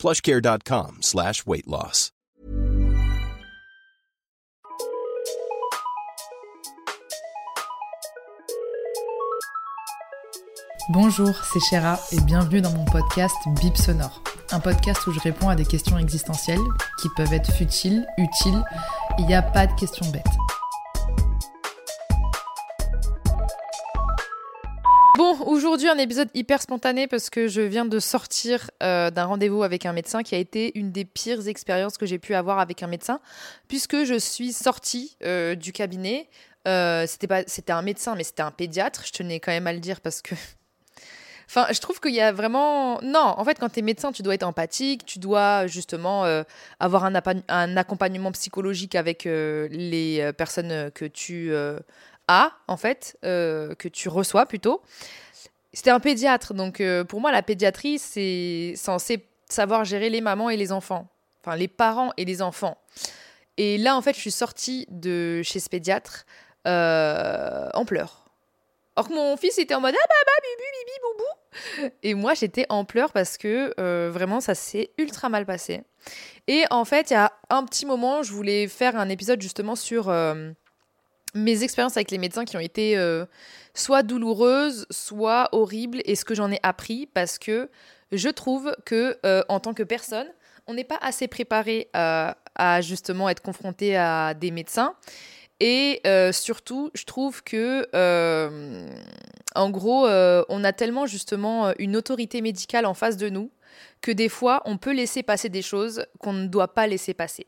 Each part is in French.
plushcare.com slash weight loss. Bonjour, c'est Chéra et bienvenue dans mon podcast Bip Sonore. Un podcast où je réponds à des questions existentielles qui peuvent être futiles, utiles. Il n'y a pas de questions bêtes. Bon, aujourd'hui un épisode hyper spontané parce que je viens de sortir euh, d'un rendez-vous avec un médecin qui a été une des pires expériences que j'ai pu avoir avec un médecin puisque je suis sortie euh, du cabinet. Euh, c'était pas, c'était un médecin, mais c'était un pédiatre. Je tenais quand même à le dire parce que Enfin, je trouve qu'il y a vraiment. Non, en fait, quand tu es médecin, tu dois être empathique, tu dois justement avoir un, accompagnement psychologique avec les personnes que tu en fait, que tu reçois plutôt. C'était un pédiatre, donc pour moi, la pédiatrie, c'est censé savoir gérer les mamans et les enfants. Enfin, les parents et les enfants. Et là, en fait, je suis sortie de chez ce pédiatre en pleurs. Or que mon fils était en mode ah bah bah bibi bibi boubou et moi, j'étais en pleurs parce que euh, vraiment, ça s'est ultra mal passé. Et en fait, il y a un petit moment, je voulais faire un épisode justement sur euh, mes expériences avec les médecins qui ont été euh, soit douloureuses, soit horribles, et ce que j'en ai appris parce que je trouve que en tant que personne, on n'est pas assez préparé à justement être confronté à des médecins. Et euh, surtout, je trouve que, euh, en gros, euh, on a tellement justement une autorité médicale en face de nous que des fois, on peut laisser passer des choses qu'on ne doit pas laisser passer.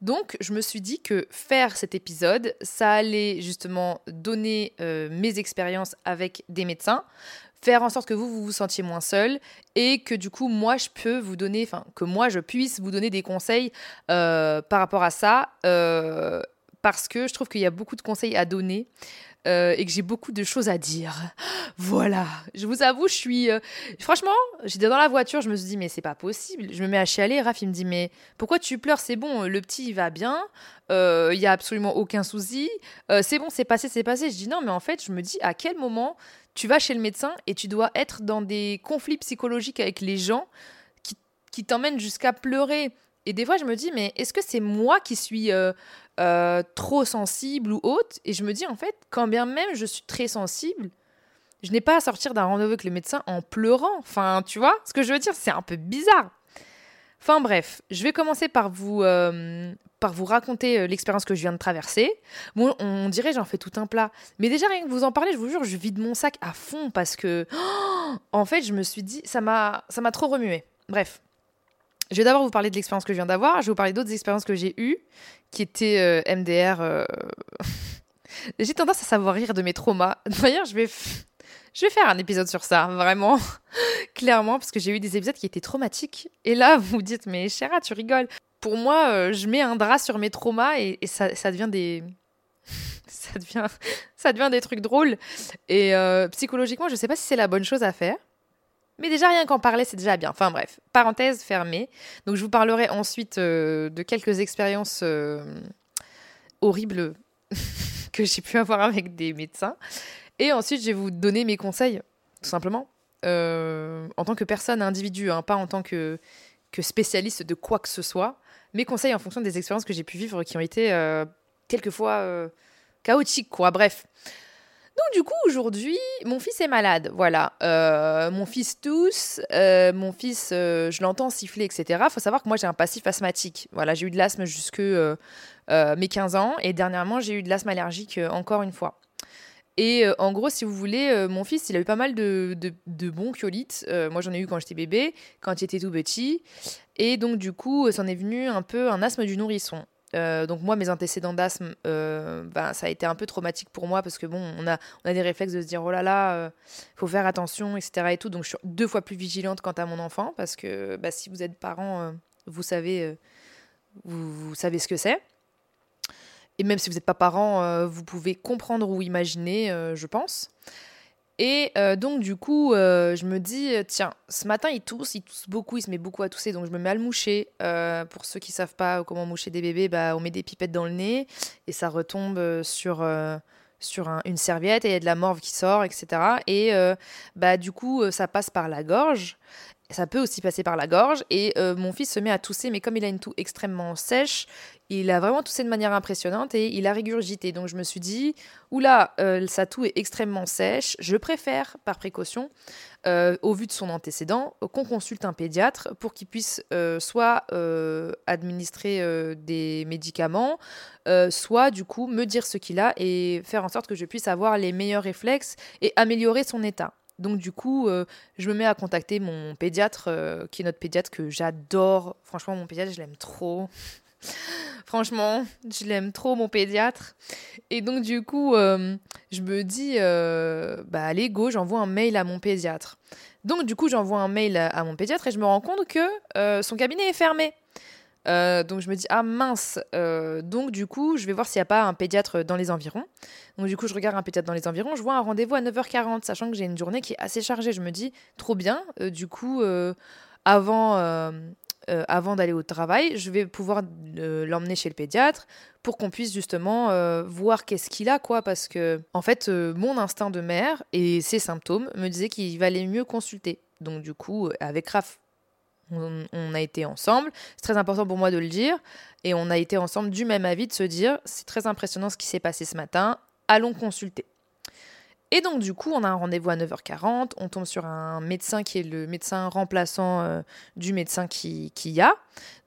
Donc, je me suis dit que faire cet épisode, ça allait justement donner mes expériences avec des médecins, faire en sorte que vous, vous sentiez moins seul et que du coup, moi, je peux vous donner, enfin, que moi, je puisse vous donner des conseils par rapport à ça parce que je trouve qu'il y a beaucoup de conseils à donner. Euh, et que j'ai beaucoup de choses à dire. Voilà, je vous avoue, je suis. Euh, franchement, j'étais dans la voiture, je me suis dit, mais c'est pas possible. Je me mets à chialer. Raph, il me dit, mais pourquoi tu pleures? C'est bon, le petit, il va bien. Euh, il y a absolument aucun souci. c'est bon, c'est passé, c'est passé. Je dis, non, mais en fait, je me dis, à quel moment tu vas chez le médecin et tu dois être dans des conflits psychologiques avec les gens qui, qui t'emmènent jusqu'à pleurer? Et des fois, je me dis, mais est-ce que c'est moi qui suis euh, euh, trop sensible ou haute? Et je me dis, en fait, quand bien même je suis très sensible, je n'ai pas à sortir d'un rendez-vous avec le médecin en pleurant. Enfin, tu vois ce que je veux dire? C'est un peu bizarre. Enfin bref, je vais commencer par vous, euh, par vous raconter l'expérience que je viens de traverser. Bon, on dirait j'en fais tout un plat. Mais déjà, rien que vous en parler, je vous jure, je vide mon sac à fond parce que, en fait, je me suis dit, ça m'a trop remué. Bref, je vais d'abord vous parler de l'expérience que je viens d'avoir. Je vais vous parler d'autres expériences que j'ai eues, qui étaient euh, MDR. Euh, j'ai tendance à savoir rire de mes traumas. D'ailleurs, je vais, je vais faire un épisode sur ça, vraiment, clairement, parce que j'ai eu des épisodes qui étaient traumatiques. Et là, vous vous dites, mais Chéra, tu rigoles. Pour moi, euh, je mets un drap sur mes traumas et, ça, devient des. ça, devient, ça devient des trucs drôles. Et psychologiquement, je ne sais pas si c'est la bonne chose à faire. Mais déjà, rien qu'en parler, c'est déjà bien. Enfin bref, parenthèse fermée. Donc je vous parlerai ensuite euh, de quelques expériences euh, horribles que j'ai pu avoir avec des médecins. Et ensuite, je vais vous donner mes conseils, tout simplement, euh, en tant que personne, individu, hein, pas en tant que, que spécialiste de quoi que ce soit. Mes conseils en fonction des expériences que j'ai pu vivre qui ont été quelquefois chaotiques, quoi. Bref. Donc du coup aujourd'hui, mon fils est malade, voilà. Euh, mon fils tousse, euh, mon fils, euh, je l'entends siffler, etc. Faut savoir que moi j'ai un passif asthmatique. Voilà, j'ai eu de l'asthme jusque mes 15 ans et dernièrement j'ai eu de l'asthme allergique encore une fois. Et en gros, si vous voulez, mon fils, il a eu pas mal de, de, de bronchiolites. moi, j'en ai eu quand j'étais bébé, quand il était tout petit. Et donc, du coup, c'en est venu un peu un asthme du nourrisson. Euh, donc moi, mes antécédents d'asthme, euh, ben, ça a été un peu traumatique pour moi parce que bon, on a, on a des réflexes de se dire oh là là, euh, faut faire attention, etc. Et tout. Donc je suis deux fois plus vigilante quant à mon enfant parce que bah, si vous êtes parent, vous savez, vous, savez ce que c'est. Et même si vous n'êtes pas parent, vous pouvez comprendre ou imaginer, je pense. Et donc, du coup, je me dis, tiens, ce matin, il tousse, il tousse beaucoup, il se met beaucoup à tousser, donc je me mets à le moucher. pour ceux qui savent pas comment moucher des bébés, bah, on met des pipettes dans le nez et ça retombe sur, sur une serviette et il y a de la morve qui sort, etc. Et bah, du coup, ça passe par la gorge ça peut aussi passer par la gorge. Et euh, mon fils se met à tousser, mais comme il a une toux extrêmement sèche, il a vraiment toussé de manière impressionnante et il a régurgité. Donc je me suis dit, oula, euh, sa toux est extrêmement sèche. Je préfère, par précaution, euh, au vu de son antécédent, qu'on consulte un pédiatre pour qu'il puisse soit administrer des médicaments, soit du coup me dire ce qu'il a et faire en sorte que je puisse avoir les meilleurs réflexes et améliorer son état. Donc du coup, euh, je me mets à contacter mon pédiatre, euh, qui est notre pédiatre que j'adore. Franchement, mon pédiatre, je l'aime trop. Franchement, je l'aime trop, mon pédiatre. Et donc du coup, euh, je me dis, bah allez, go, j'envoie un mail à mon pédiatre. Donc du coup, j'envoie un mail à mon pédiatre et je me rends compte que son cabinet est fermé. Euh, donc je me dis, ah mince, euh, donc du coup, je vais voir s'il n'y a pas un pédiatre dans les environs. Donc du coup, je regarde un pédiatre dans les environs, je vois un rendez-vous à 9h40, sachant que j'ai une journée qui est assez chargée. Je me dis, trop bien, euh, du coup, avant, avant d'aller au travail, je vais pouvoir l'emmener chez le pédiatre pour qu'on puisse justement voir qu'est-ce qu'il a, quoi, parce que en fait, mon instinct de mère et ses symptômes me disaient qu'il valait mieux consulter. Donc du coup, avec Raph, on, a été ensemble. C'est très important pour moi de le dire. Et on a été ensemble du même avis de se dire c'est très impressionnant ce qui s'est passé ce matin. Allons consulter. Et donc, du coup, on a un rendez-vous à 9h40. On tombe sur un médecin qui est le médecin remplaçant euh, du médecin qui, y a.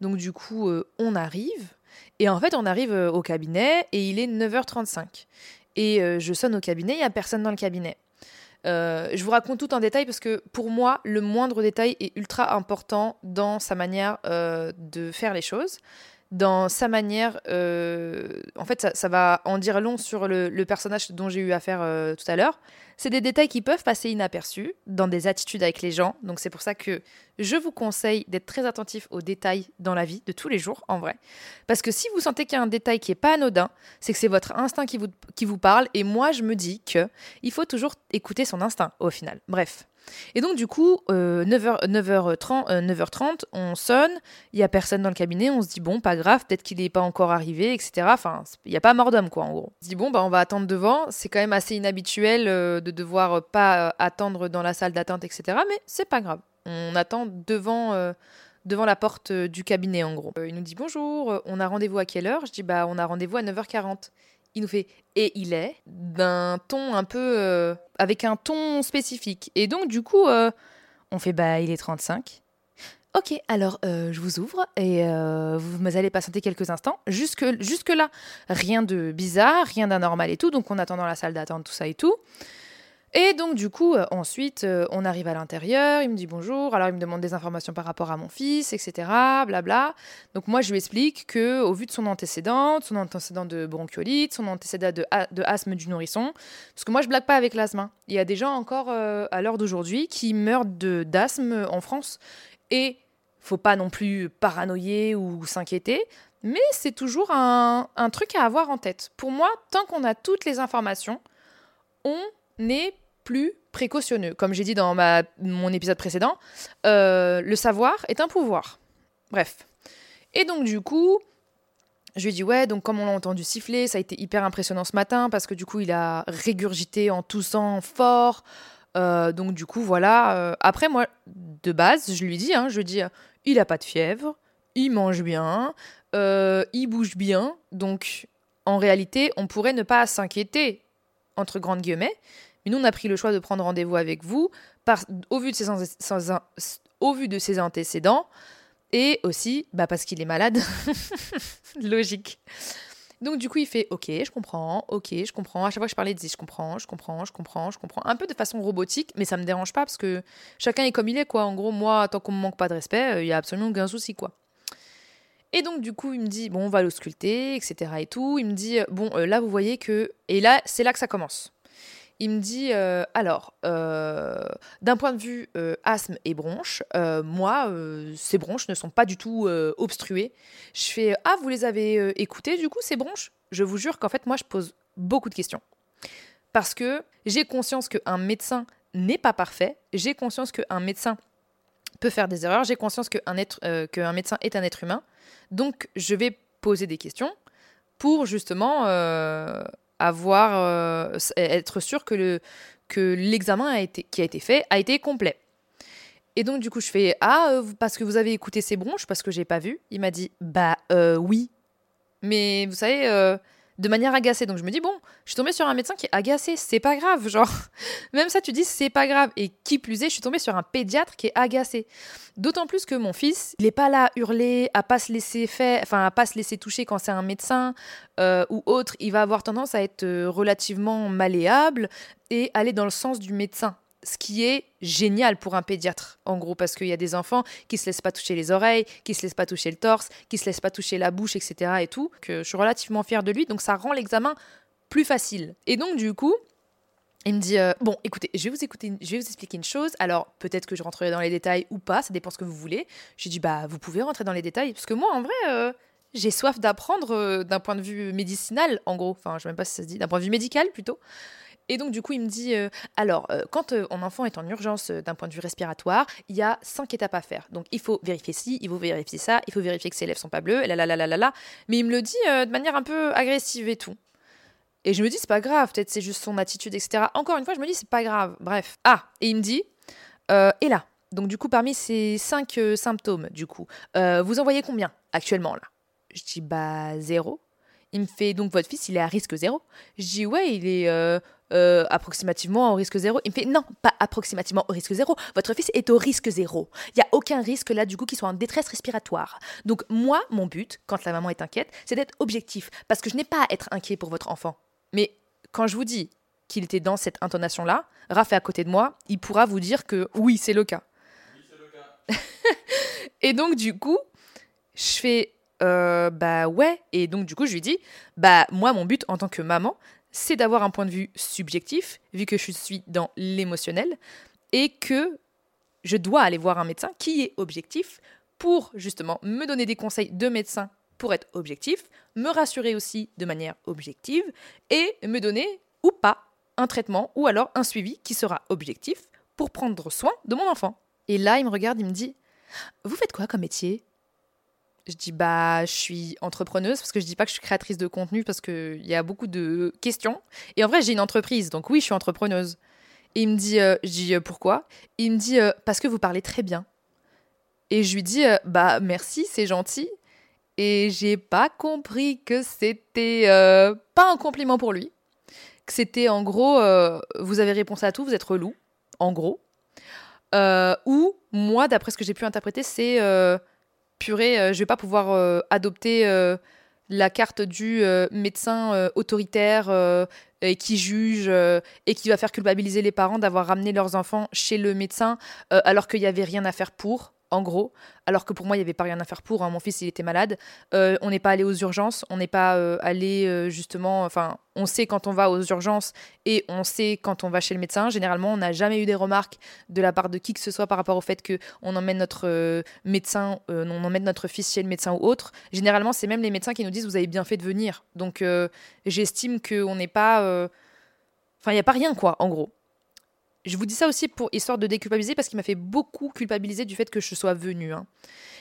Donc, du coup, euh, on arrive. Et en fait, on arrive euh, au cabinet et il est 9h35. Et je sonne au cabinet, il n'y a personne dans le cabinet. Euh, je vous raconte tout en détail parce que pour moi, le moindre détail est ultra important dans sa manière euh, de faire les choses dans sa manière. Euh, en fait, ça, va en dire long sur le, personnage dont j'ai eu affaire euh, tout à l'heure. C'est des détails qui peuvent passer inaperçus dans des attitudes avec les gens. Donc, c'est pour ça que je vous conseille d'être très attentif aux détails dans la vie de tous les jours, en vrai. Parce que si vous sentez qu'il y a un détail qui n'est pas anodin, c'est que c'est votre instinct qui vous, qui vous parle. Et moi, je me dis que il faut toujours écouter son instinct au final. Bref. Et donc, du coup, 9h, 9h30, 9h30, on sonne, il n'y a personne dans le cabinet, on se dit, bon, pas grave, peut-être qu'il n'est pas encore arrivé, etc. Enfin, il n'y a pas mort d'homme, quoi, en gros. On se dit, bon, bah, on va attendre devant. C'est quand même assez inhabituel euh, de devoir euh, pas euh, attendre dans la salle d'attente, etc. Mais c'est pas grave. On attend devant. devant la porte du cabinet en gros. il nous dit bonjour, on a rendez-vous à quelle heure? Je dis bah on a rendez-vous à 9h40 il nous fait et il est d'un ton un peu euh, avec un ton spécifique. Et donc du coup, euh, on fait bah il est 35. Ok, alors euh, je vous ouvre et vous allez patienter quelques instants. Jusque, jusque là, rien de bizarre, rien d'anormal et tout. Donc on attend dans la salle d'attente, tout ça et tout. Et donc du coup, euh, ensuite, euh, on arrive à l'intérieur, il me dit bonjour, alors il me demande des informations par rapport à mon fils, etc. Blabla. Donc moi, je lui explique que au vu de son antécédent, son antécédent de bronchiolite, son antécédent de, de asthme du nourrisson, parce que moi, je blague pas avec l'asthme. Hein. Il y a des gens encore euh, à l'heure d'aujourd'hui qui meurent d'asthme en France. Et faut pas non plus paranoïer ou s'inquiéter, mais c'est toujours un, un truc à avoir en tête. Pour moi, tant qu'on a toutes les informations, on n'est plus précautionneux. Comme j'ai dit dans ma, mon épisode précédent, euh, le savoir est un pouvoir. Bref. Et donc du coup, je lui ai dit ouais, donc comme on l'a entendu siffler, ça a été hyper impressionnant ce matin parce que du coup il a régurgité en toussant fort. Euh, donc du coup voilà. Euh, après moi, de base, je lui dis, hein, je lui dis, il a pas de fièvre, il mange bien, il bouge bien, donc en réalité on pourrait ne pas s'inquiéter entre grandes guillemets nous, on a pris le choix de prendre rendez-vous avec vous au, vu de ses, antécédents et aussi bah, parce qu'il est malade. Logique. Donc du coup, il fait OK, je comprends, OK, je comprends. À chaque fois que je parlais, il disait je comprends, je comprends, je comprends, je comprends. Un peu de façon robotique, mais ça me dérange pas parce que chacun est comme il est, quoi. En gros, moi, tant qu'on me manque pas de respect, euh, il y a absolument aucun souci, quoi. Et donc du coup, il me dit bon, on va l'ausculter, etc. et tout. Il me dit bon, euh, là, vous voyez que et là, c'est là que ça commence. Il me dit euh, alors, euh, d'un point de vue euh, asthme et bronches, moi, ces bronches ne sont pas du tout obstruées. Je fais ah, vous les avez écoutées du coup ces bronches? Je vous jure qu'en fait, moi, je pose beaucoup de questions parce que j'ai conscience qu'un médecin n'est pas parfait. J'ai conscience qu'un médecin peut faire des erreurs. J'ai conscience qu'un être, qu'un médecin est un être humain. Donc, je vais poser des questions pour justement avoir, euh, être sûr que le que l'examen qui a été fait a été complet. Et donc du coup je fais ah euh, parce que vous avez écouté ces bronches parce que j'ai pas vu. Il m'a dit bah euh, oui, mais vous savez de manière agacée. Donc je me dis, bon, je suis tombée sur un médecin qui est agacé, c'est pas grave. Genre, même ça, tu dis, c'est pas grave. Et qui plus est, je suis tombée sur un pédiatre qui est agacé. D'autant plus que mon fils, il est pas là à hurler, à pas se laisser faire, enfin, à pas se laisser toucher quand c'est un médecin euh, ou autre. Il va avoir tendance à être euh, relativement malléable et aller dans le sens du médecin ce qui est génial pour un pédiatre, en gros, parce qu'il y a des enfants qui se laissent pas toucher les oreilles, qui se laissent pas toucher le torse, qui se laissent pas toucher la bouche, etc. et tout, que je suis relativement fière de lui, donc ça rend l'examen plus facile. Et donc, du coup, il me dit euh, Bon, écoutez, je vais, vous je vous expliquer une chose. Alors, peut-être que je rentrerai dans les détails ou pas, ça dépend ce que vous voulez. J'ai dit Bah, vous pouvez rentrer dans les détails, parce que moi, en vrai, euh, j'ai soif d'apprendre euh, d'un point de vue médicinal, en gros. Enfin, je ne sais même pas si ça se dit, d'un point de vue médical plutôt. Et donc, du coup, il me dit euh, alors, euh, quand euh, un enfant est en urgence d'un point de vue respiratoire, il y a cinq étapes à faire. Donc, il faut vérifier ci, il faut vérifier ça, il faut vérifier que ses lèvres sont pas bleues, là, là, là, là, là, là. Mais il me le dit de manière un peu agressive et tout. Et je me dis, c'est pas grave, peut-être c'est juste son attitude, etc. Encore une fois, je me dis, c'est pas grave. Bref. Ah, et il me dit et là donc du coup, parmi ces cinq symptômes, du coup, vous en voyez combien actuellement là? Je dis bah zéro. Il me fait donc votre fils, il est à risque zéro. Je dis ouais, il est euh, approximativement au risque zéro. Il me fait non, pas approximativement au risque zéro. Votre fils est au risque zéro. Il n'y a aucun risque là du coup qu'il soit en détresse respiratoire. Donc moi, mon but, quand la maman est inquiète, c'est d'être objectif parce que je n'ai pas à être inquiet pour votre enfant. Mais quand je vous dis qu'il était dans cette intonation-là, Raph est à côté de moi, il pourra vous dire que oui, c'est le cas. Oui, c'est le cas. Et donc du coup, je fais euh, bah ouais. Et donc, du coup, je lui dis, bah moi, mon but en tant que maman, c'est d'avoir un point de vue subjectif, vu que je suis dans l'émotionnel, et que je dois aller voir un médecin qui est objectif pour justement me donner des conseils de médecin pour être objectif, me rassurer aussi de manière objective, et me donner ou pas un traitement ou alors un suivi qui sera objectif pour prendre soin de mon enfant. Et là, il me regarde, il me dit Vous faites quoi comme métier? Je dis bah je suis entrepreneuse parce que je dis pas que je suis créatrice de contenu parce qu'il y a beaucoup de questions. Et en vrai j'ai une entreprise donc oui je suis entrepreneuse. Et il me dit euh, je dis euh, pourquoi? Il me dit euh, parce que vous parlez très bien. Et je lui dis bah merci c'est gentil. Et j'ai pas compris que c'était pas un compliment pour lui. Que c'était en gros vous avez réponse à tout vous êtes relou en gros. ou moi d'après ce que j'ai pu interpréter c'est purée, euh, je vais pas pouvoir euh, adopter euh, la carte du médecin autoritaire qui juge et qui va faire culpabiliser les parents d'avoir ramené leurs enfants chez le médecin alors qu'il n'y avait rien à faire pour en gros, alors que pour moi, il n'y avait pas rien à faire pour. Hein. Mon fils, il était malade. Euh, on n'est pas allé aux urgences, on n'est pas euh, allé euh, justement. Enfin, on sait quand on va aux urgences et on sait quand on va chez le médecin. Généralement, on n'a jamais eu des remarques de la part de qui que ce soit par rapport au fait qu'on emmène notre médecin, on emmène notre fils chez le médecin ou autre. Généralement, c'est même les médecins qui nous disent vous avez bien fait de venir. Donc, j'estime qu'on n'est pas. Enfin, il n'y a pas rien, quoi, en gros. Je vous dis ça aussi pour histoire de déculpabiliser parce qu'il m'a fait beaucoup culpabiliser du fait que je sois venue. Hein.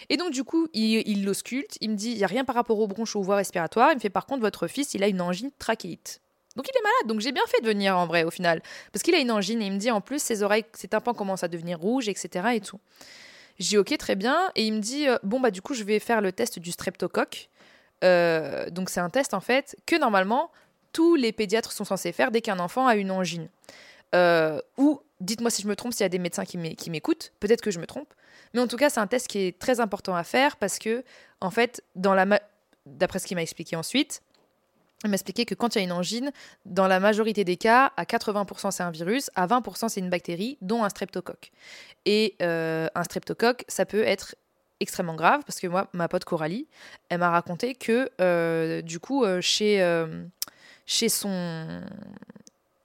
Et donc du coup, il l'ausculte, il, me dit, il n'y a rien par rapport aux bronches ou aux voies respiratoires, il me fait par contre, votre fils, il a une angine trachéite. Donc il est malade, donc j'ai bien fait de venir en vrai au final. Parce qu'il a une angine et il me dit en plus, ses oreilles, ses tympans commencent à devenir rouges, etc. et tout. J'ai ok, très bien. Et il me dit, euh, bon bah du coup, je vais faire le test du streptocoque. Euh, donc c'est un test en fait que normalement tous les pédiatres sont censés faire dès qu'un enfant a une angine. Euh, ou dites-moi si je me trompe, s'il y a des médecins qui m'écoutent, peut-être que je me trompe. Mais en tout cas, c'est un test qui est très important à faire parce que, en fait, d'après ce qu'il m'a expliqué ensuite, il m'a expliqué que quand il y a une angine, dans la majorité des cas, à 80% c'est un virus, à 20% c'est une bactérie, dont un streptocoque. Et euh, un streptocoque, ça peut être extrêmement grave parce que moi, ma pote Coralie, elle m'a raconté que euh, du coup, chez son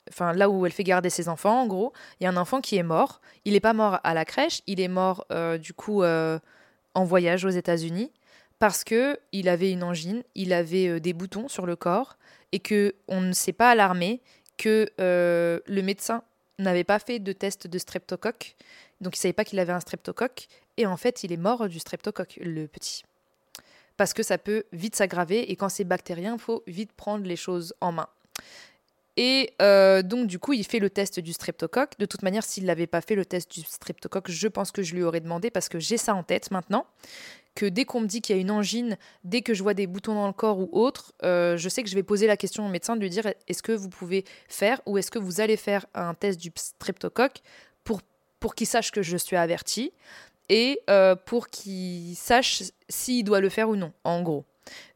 enfin là où elle fait garder ses enfants, en gros, il y a un enfant qui est mort. Il n'est pas mort à la crèche, il est mort euh, du coup euh, en voyage aux États-Unis parce que il avait une angine, il avait euh, des boutons sur le corps et que on ne s'est pas alarmé que le médecin n'avait pas fait de test de streptocoque, donc il savait pas qu'il avait un streptocoque et en fait il est mort du streptocoque, le petit. Parce que ça peut vite s'aggraver et quand c'est bactérien, faut vite prendre les choses en main. Et euh, donc, du coup, il fait le test du streptocoque. De toute manière, s'il n'avait pas fait le test du streptocoque, je pense que je lui aurais demandé parce que j'ai ça en tête maintenant. Que dès qu'on me dit qu'il y a une angine, dès que je vois des boutons dans le corps ou autre, euh, je sais que je vais poser la question au médecin de lui dire est-ce que vous pouvez faire ou est-ce que vous allez faire un test du streptocoque pour, pour qu'il sache que je suis averti et euh, pour qu'il sache s'il doit le faire ou non, en gros.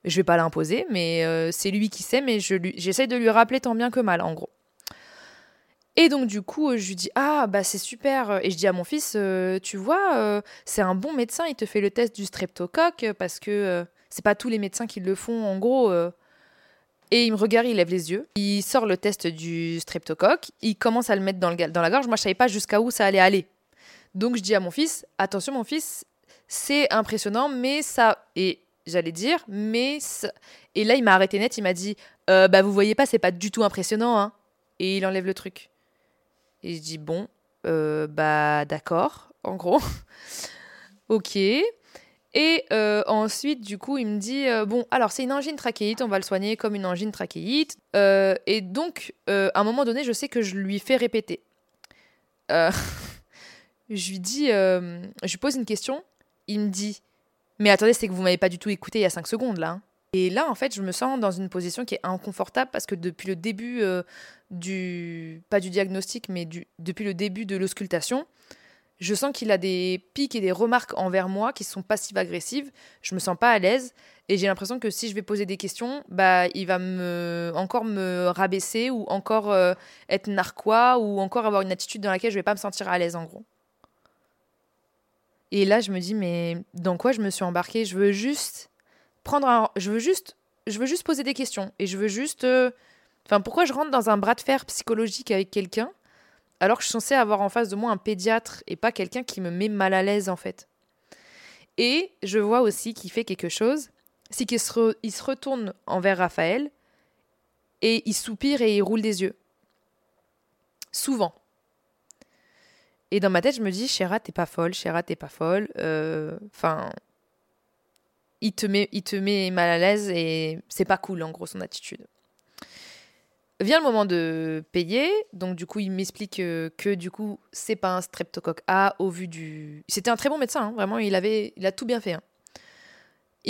Je vais pas l'imposer, mais euh, c'est lui qui sait, mais j'essaie de lui rappeler tant bien que mal, en gros. Et donc du coup, je lui dis ah bah c'est super et je dis à mon fils euh, tu vois euh, c'est un bon médecin, il te fait le test du streptocoque parce que c'est pas tous les médecins qui le font en gros. Et il me regarde, il lève les yeux, il sort le test du streptocoque, il commence à le mettre dans, le, dans la gorge. Moi je savais pas jusqu'à où ça allait aller. Donc je dis à mon fils attention mon fils, c'est impressionnant mais ça et j'allais dire, mais et là il m'a arrêté net, il m'a dit euh, bah vous voyez pas, c'est pas du tout impressionnant, hein. Et il enlève le truc. Et je dis bon, euh, bah d'accord, en gros, ok. Et euh, ensuite, du coup, il me dit bon, alors c'est une angine trachéite, on va le soigner comme une angine trachéite. et donc, à un moment donné, je sais que je lui fais répéter. je lui dis, je lui pose une question. Il me dit mais attendez, c'est que vous m'avez pas du tout écouté il y a 5 secondes là. Hein. Et là, en fait, je me sens dans une position qui est inconfortable parce que depuis le début euh, du. pas du diagnostic, mais depuis le début de l'auscultation, je sens qu'il a des pics et des remarques envers moi qui sont passives-agressives. Je me sens pas à l'aise et j'ai l'impression que si je vais poser des questions, bah, il va me, encore me rabaisser ou encore euh, être narquois ou encore avoir une attitude dans laquelle je vais pas me sentir à l'aise en gros. Et là, je me dis, mais dans quoi je me suis embarquée? Je veux juste prendre un. Je veux juste. Je veux juste poser des questions. Et je veux juste. Euh, enfin, pourquoi je rentre dans un bras de fer psychologique avec quelqu'un alors que je suis censée avoir en face de moi un pédiatre et pas quelqu'un qui me met mal à l'aise, en fait? Et je vois aussi qu'il fait quelque chose. C'est qu'il se, il se retourne envers Raphaël et il soupire et il roule des yeux. Souvent. Et dans ma tête, je me dis, Chéra, t'es pas folle, Chéra, t'es pas folle. Euh, enfin, il, te met, il te met mal à l'aise et c'est pas cool, en gros, son attitude. Vient le moment de payer, donc du coup, il m'explique que, du coup, c'est pas un streptocoque A au vu du. C'était un très bon médecin, hein, vraiment, il, avait, il a tout bien fait. Hein.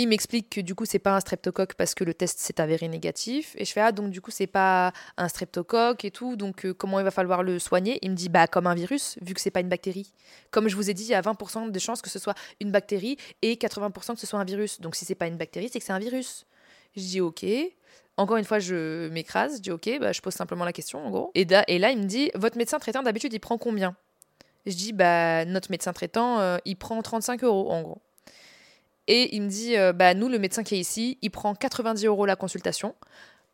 Il m'explique que du coup, c'est pas un streptocoque parce que le test s'est avéré négatif. Et je fais, ah, donc du coup, c'est pas un streptocoque et tout. Donc, euh, comment il va falloir le soigner? Il me dit, bah, comme un virus, vu que c'est pas une bactérie. Comme je vous ai dit, il y a 20% de chances que ce soit une bactérie et 80% que ce soit un virus. Donc, si c'est pas une bactérie, c'est que c'est un virus. Je dis, ok. Encore une fois, je m'écrase. Je dis, ok, bah, je pose simplement la question, en gros. Et, et là, il me dit, votre médecin traitant, d'habitude, il prend combien? Je dis, bah, notre médecin traitant, euh, il prend 35 euros, en gros. Et il me dit, euh, bah, nous, le médecin qui est ici, il prend 90 euros la consultation.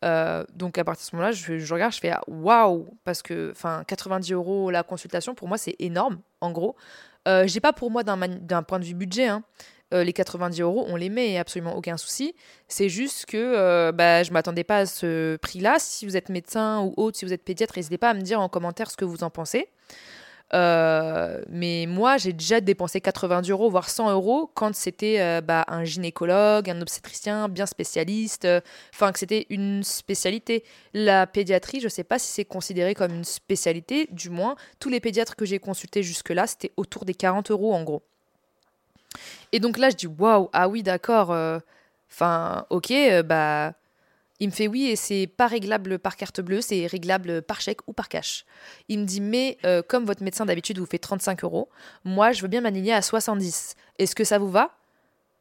Euh, donc à partir de ce moment-là, je, regarde, je fais ah, waouh, parce que enfin 90 euros la consultation, pour moi, c'est énorme, en gros. Euh, j'ai pas pour moi d'un point de vue budget, hein. les 90 euros, on les met, absolument aucun souci. C'est juste que bah, je m'attendais pas à ce prix-là. Si vous êtes médecin ou autre, si vous êtes pédiatre, n'hésitez pas à me dire en commentaire ce que vous en pensez. Euh, mais moi, j'ai déjà dépensé 80 euros, voire 100 euros, quand c'était euh, bah, un gynécologue, un obstétricien bien spécialiste, euh, enfin que c'était une spécialité. La pédiatrie, je ne sais pas si c'est considéré comme une spécialité, du moins, tous les pédiatres que j'ai consultés jusque-là, c'était autour des 40 euros en gros. Et donc là, je dis, waouh, ah oui, d'accord, enfin, ok, bah il me fait oui et c'est pas réglable par carte bleue, c'est réglable par chèque ou par cash. Il me dit mais euh, comme votre médecin d'habitude vous fait 35 euros, moi je veux bien m'aligner à 70. Est-ce que ça vous va?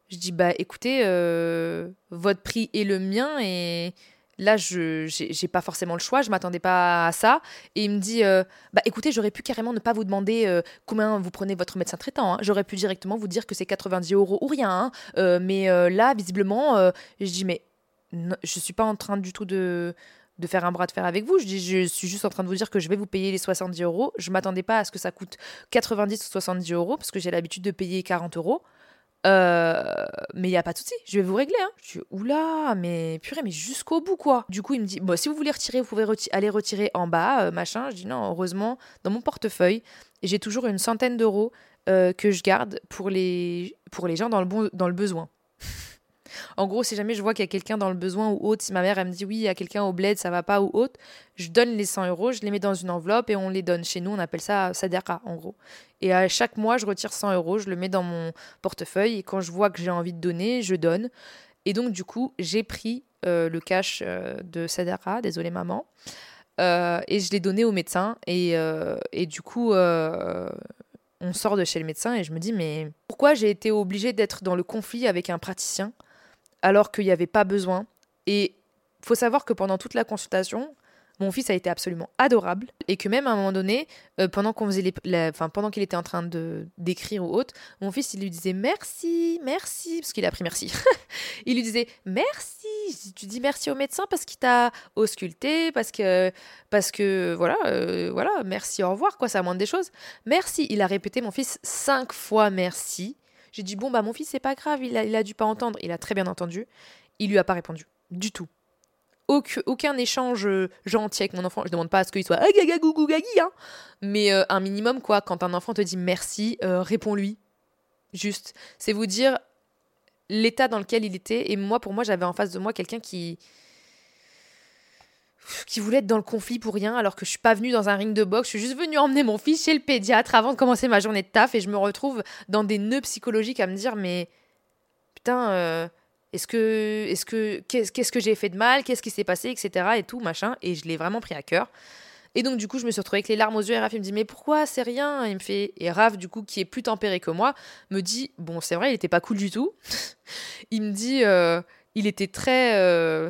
Je dis bah écoutez, euh, votre prix est le mien et là je j'ai pas forcément le choix, je m'attendais pas à ça. Et il me dit euh, bah écoutez j'aurais pu carrément ne pas vous demander combien vous prenez votre médecin traitant. Hein. J'aurais pu directement vous dire que c'est 90 euros ou rien. Hein. mais là visiblement je dis mais je suis pas en train du tout de de faire un bras de fer avec vous. Je, dis, je suis juste en train de vous dire que je vais vous payer les 70 euros. Je m'attendais pas à ce que ça coûte 90 ou 70 euros parce que j'ai l'habitude de payer 40 euros. Euh, mais il n'y a pas de souci, je vais vous régler. Hein. Je suis oula, mais purée, mais jusqu'au bout quoi. Du coup, il me dit bon, si vous voulez retirer, vous pouvez aller retirer en bas, euh, machin. Je dis non, heureusement, dans mon portefeuille, j'ai toujours une centaine d'euros euh, que je garde pour les, pour les gens dans le, dans le besoin. En gros, si jamais je vois qu'il y a quelqu'un dans le besoin ou autre, si ma mère elle me dit oui, il y a quelqu'un au bled, ça va pas ou autre, je donne les 100 euros, je les mets dans une enveloppe et on les donne. Chez nous, on appelle ça sadaka en gros. Et à chaque mois, je retire 100 euros, je le mets dans mon portefeuille et quand je vois que j'ai envie de donner, je donne. Et donc, du coup, j'ai pris euh, le cash euh, de sadaka, désolé maman, euh, et je l'ai donné au médecin. Et, et du coup, on sort de chez le médecin et je me dis, mais pourquoi j'ai été obligée d'être dans le conflit avec un praticien? Alors qu'il n'y avait pas besoin. Et faut savoir que pendant toute la consultation, mon fils a été absolument adorable et que même à un moment donné, euh, pendant qu'on faisait les, enfin, pendant qu'il était en train de d'écrire ou autre, mon fils il lui disait merci, merci parce qu'il a appris merci. il lui disait merci, tu dis merci au médecin parce qu'il t'a ausculté, parce que parce que voilà, euh, voilà, merci, au revoir quoi, la moindre des choses. Merci, il a répété mon fils cinq fois merci j'ai dit, bon, bah, mon fils, c'est pas grave, il a, il a dû pas entendre. Il a très bien entendu. Il lui a pas répondu. Du tout. Aucun, échange euh, gentil avec mon enfant. Je demande pas à ce qu'il soit hein. mais euh, un minimum, quoi. Quand un enfant te dit merci, euh, réponds-lui. Juste. C'est vous dire l'état dans lequel il était. Et moi, pour moi, j'avais en face de moi quelqu'un qui, qui voulait être dans le conflit pour rien alors que je suis pas venue dans un ring de boxe, je suis juste venue emmener mon fils chez le pédiatre avant de commencer ma journée de taf et je me retrouve dans des nœuds psychologiques à me dire mais putain euh, est-ce que est-ce que qu'est-ce que j'ai fait de mal, qu'est-ce qui s'est passé? Etc et tout machin. Et je l'ai vraiment pris à cœur. Et donc du coup je me suis retrouvée avec les larmes aux yeux. Et Raph il me dit mais pourquoi? C'est rien. Il me fait et Raph du coup qui est plus tempéré que moi me dit bon c'est vrai il était pas cool du tout. Il me dit euh, il était très euh,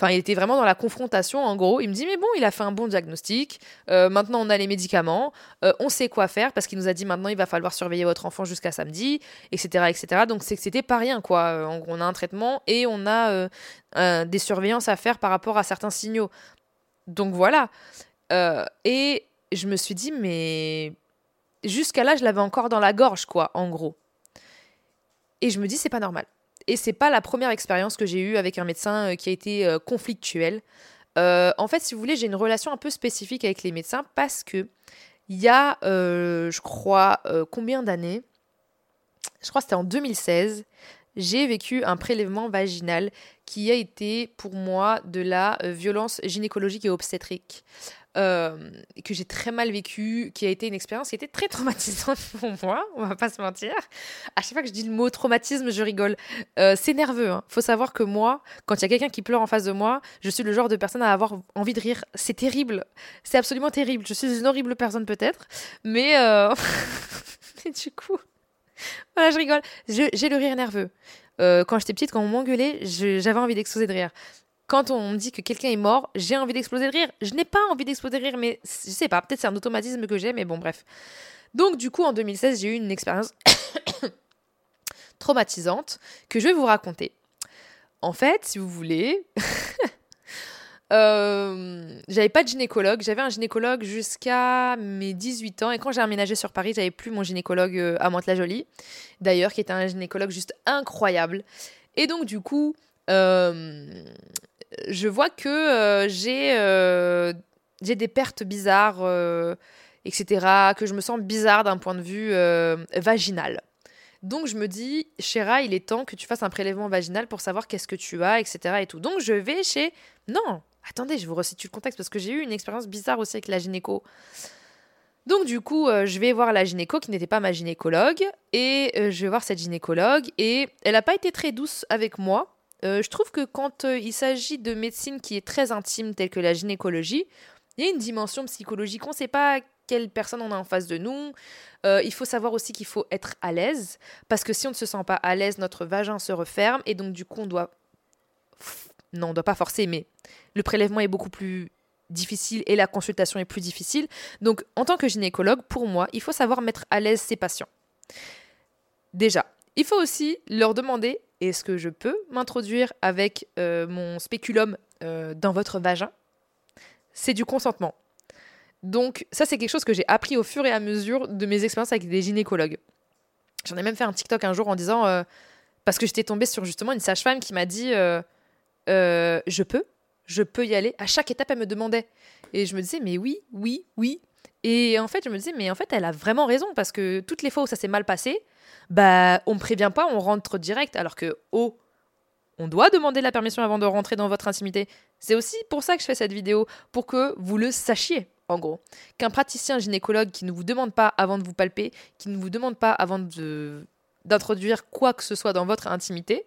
Enfin, il était vraiment dans la confrontation, en gros. Il me dit, mais bon, il a fait un bon diagnostic. Euh, maintenant, on a les médicaments. Euh, on sait quoi faire parce qu'il nous a dit maintenant, il va falloir surveiller votre enfant jusqu'à samedi, etc., etc. Donc, c'est que c'était pas rien, quoi. Euh, en gros, on a un traitement et on a des surveillances à faire par rapport à certains signaux. Donc, voilà. et je me suis dit, mais jusqu'à là, je l'avais encore dans la gorge, quoi, en gros. Et je me dis, c'est pas normal. Et c'est pas la première expérience que j'ai eue avec un médecin euh, qui a été euh, conflictuelle. Euh, en fait, si vous voulez, j'ai une relation un peu spécifique avec les médecins parce que il y a, je crois, combien d'années? Je crois que c'était en 2016. J'ai vécu un prélèvement vaginal qui a été pour moi de la violence gynécologique et obstétrique. Euh, que j'ai très mal vécu, qui a été une expérience qui était très traumatisante pour moi, on va pas se mentir. À chaque fois que je dis le mot traumatisme, je rigole. Euh, c'est nerveux. Hein. Faut savoir que moi, quand il y a quelqu'un qui pleure en face de moi, je suis le genre de personne à avoir envie de rire. C'est terrible. C'est absolument terrible. Je suis une horrible personne peut-être, mais, euh... du coup, voilà, je rigole. J'ai le rire nerveux. Quand j'étais petite, quand on m'engueulait, j'avais envie d'exploser de rire quand on me dit que quelqu'un est mort, j'ai envie d'exploser de rire. Je n'ai pas envie d'exploser de rire, mais je sais pas, peut-être c'est un automatisme que j'ai, mais bon, bref. Donc, du coup, en 2016, j'ai eu une expérience traumatisante que je vais vous raconter. En fait, si vous voulez, euh, j'avais pas de gynécologue. J'avais un gynécologue jusqu'à mes 18 ans. Et quand j'ai emménagé sur Paris, j'avais plus mon gynécologue euh, à Mantes-la-Jolie. D'ailleurs, qui était un gynécologue juste incroyable. Et donc, du coup, euh, je vois que euh, j'ai euh, j'ai des pertes bizarres, euh, etc., que je me sens bizarre d'un point de vue vaginal. Donc je me dis, Chéra, il est temps que tu fasses un prélèvement vaginal pour savoir qu'est-ce que tu as, etc. Et tout. Donc je vais chez... Non, attendez, je vous resitue le contexte parce que j'ai eu une expérience bizarre aussi avec la gynéco. Donc du coup, je vais voir la gynéco qui n'était pas ma gynécologue et je vais voir cette gynécologue et elle n'a pas été très douce avec moi euh, je trouve que quand euh, il s'agit de médecine qui est très intime, telle que la gynécologie, il y a une dimension psychologique. On ne sait pas quelle personne on a en face de nous. Euh, il faut savoir aussi qu'il faut être à l'aise, parce que si on ne se sent pas à l'aise, notre vagin se referme, et donc du coup, on doit... Non, on ne doit pas forcer, mais le prélèvement est beaucoup plus difficile et la consultation est plus difficile. Donc, en tant que gynécologue, pour moi, il faut savoir mettre à l'aise ses patients. Déjà, il faut aussi leur demander est-ce que je peux m'introduire avec euh, mon spéculum euh, dans votre vagin? C'est du consentement. Donc ça, c'est quelque chose que j'ai appris au fur et à mesure de mes expériences avec des gynécologues. J'en ai même fait un TikTok un jour en disant, euh, parce que j'étais tombée sur justement une sage-femme qui m'a dit, je peux, je peux y aller. À chaque étape, elle me demandait. Et je me disais, mais oui, oui, oui. Et en fait, je me disais, mais en fait, elle a vraiment raison, parce que toutes les fois où ça s'est mal passé, bah, on prévient pas, on rentre direct, alors que, oh, on doit demander la permission avant de rentrer dans votre intimité. C'est aussi pour ça que je fais cette vidéo, pour que vous le sachiez, en gros. Qu'un praticien gynécologue qui ne vous demande pas avant de vous palper, qui ne vous demande pas avant d'introduire quoi que ce soit dans votre intimité,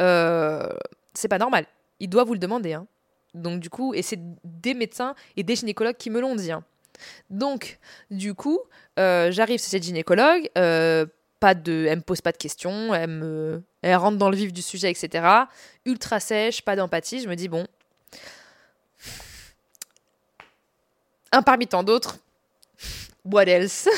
euh, c'est pas normal. Il doit vous le demander. Hein. Donc du coup, et c'est des médecins et des gynécologues qui me l'ont dit. Hein. Donc du coup, euh, j'arrive chez cette gynécologue, euh, pas de, elle me pose pas de questions, elle, rentre dans le vif du sujet, etc. Ultra sèche, pas d'empathie. Je me dis bon, un parmi tant d'autres. What else?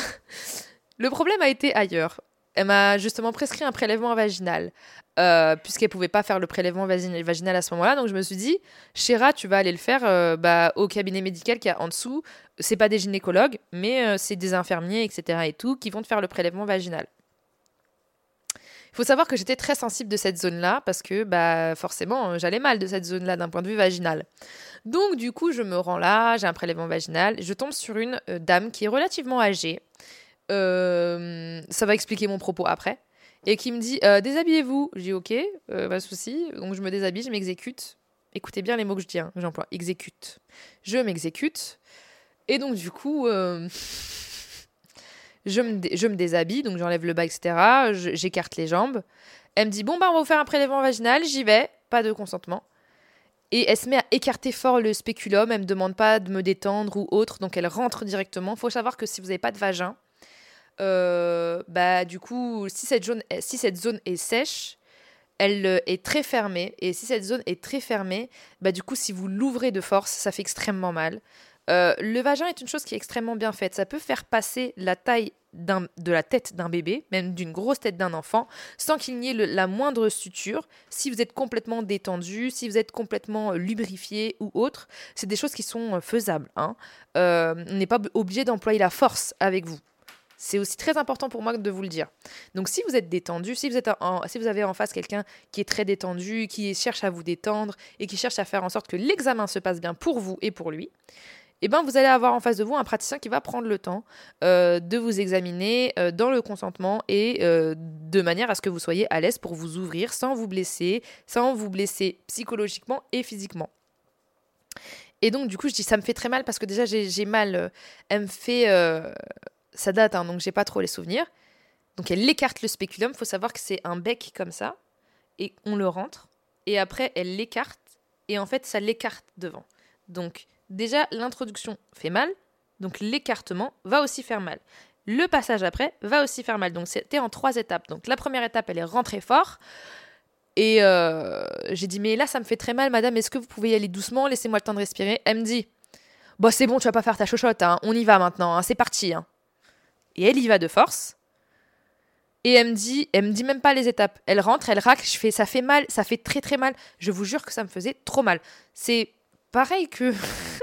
Le problème a été ailleurs. Elle m'a justement prescrit un prélèvement vaginal, euh, puisqu'elle pouvait pas faire le prélèvement vaginal à ce moment-là. Donc je me suis dit, Chéra, tu vas aller le faire euh, bah, au cabinet médical qui est en dessous. C'est pas des gynécologues, mais euh, c'est des infirmiers, etc. et tout, qui vont te faire le prélèvement vaginal. Faut savoir que j'étais très sensible de cette zone-là parce que bah forcément j'allais mal de cette zone-là d'un point de vue vaginal. Donc du coup je me rends là, j'ai un prélèvement vaginal, je tombe sur une dame qui est relativement âgée, euh, ça va expliquer mon propos après. Et qui me dit euh, déshabillez-vous. Je dis ok, euh, pas de souci. Donc je me déshabille, je m'exécute. Écoutez bien les mots que je dis, hein, j'emploie exécute. Je m'exécute. Et donc du coup, je, me je me déshabille, donc j'enlève le bas, etc. J'écarte les jambes. Elle me dit bon bah on va vous faire un prélèvement vaginal. J'y vais, pas de consentement. Et elle se met à écarter fort le spéculum, elle me demande pas de me détendre ou autre, donc elle rentre directement. Faut savoir que si vous n'avez pas de vagin, euh, bah, du coup, si cette, zone, si cette zone est sèche, elle euh, est très fermée. Et si cette zone est très fermée, bah, du coup, si vous l'ouvrez de force, ça fait extrêmement mal. Euh, le vagin est une chose qui est extrêmement bien faite. Ça peut faire passer la taille de la tête d'un bébé, même d'une grosse tête d'un enfant, sans qu'il n'y ait la moindre suture. Si vous êtes complètement détendu, si vous êtes complètement lubrifié ou autre, c'est des choses qui sont faisables. Hein. on n'est pas obligé d'employer la force avec vous. C'est aussi très important pour moi de vous le dire. Donc si vous êtes détendu, si vous, êtes si vous avez en face quelqu'un qui est très détendu, qui cherche à vous détendre et qui cherche à faire en sorte que l'examen se passe bien pour vous et pour lui, eh ben, vous allez avoir en face de vous un praticien qui va prendre le temps euh, de vous examiner euh, dans le consentement et euh, de manière à ce que vous soyez à l'aise pour vous ouvrir sans vous blesser, sans vous blesser psychologiquement et physiquement. Et donc, du coup, je dis, ça me fait très mal parce que déjà, j'ai mal. Elle me fait ça date, hein, donc j'ai pas trop les souvenirs. Donc elle écarte le spéculum. Faut savoir que c'est un bec comme ça. Et on le rentre. Et après, elle l'écarte. Et en fait, ça l'écarte devant. Donc déjà, l'introduction fait mal. Donc l'écartement va aussi faire mal. Le passage après va aussi faire mal. Donc c'était en trois étapes. Donc la première étape, elle est rentrée fort. Et euh, j'ai dit, mais là, ça me fait très mal, madame. Est-ce que vous pouvez y aller doucement? Laissez-moi le temps de respirer. Elle me dit, bon, c'est bon, tu vas pas faire ta chochotte. Hein. On y va maintenant. Hein. C'est parti. Hein. Et elle y va de force. Et elle me dit, elle me dit même pas les étapes. Elle rentre, elle racle, je fais, ça fait mal, ça fait très très mal. Je vous jure que ça me faisait trop mal. C'est pareil que,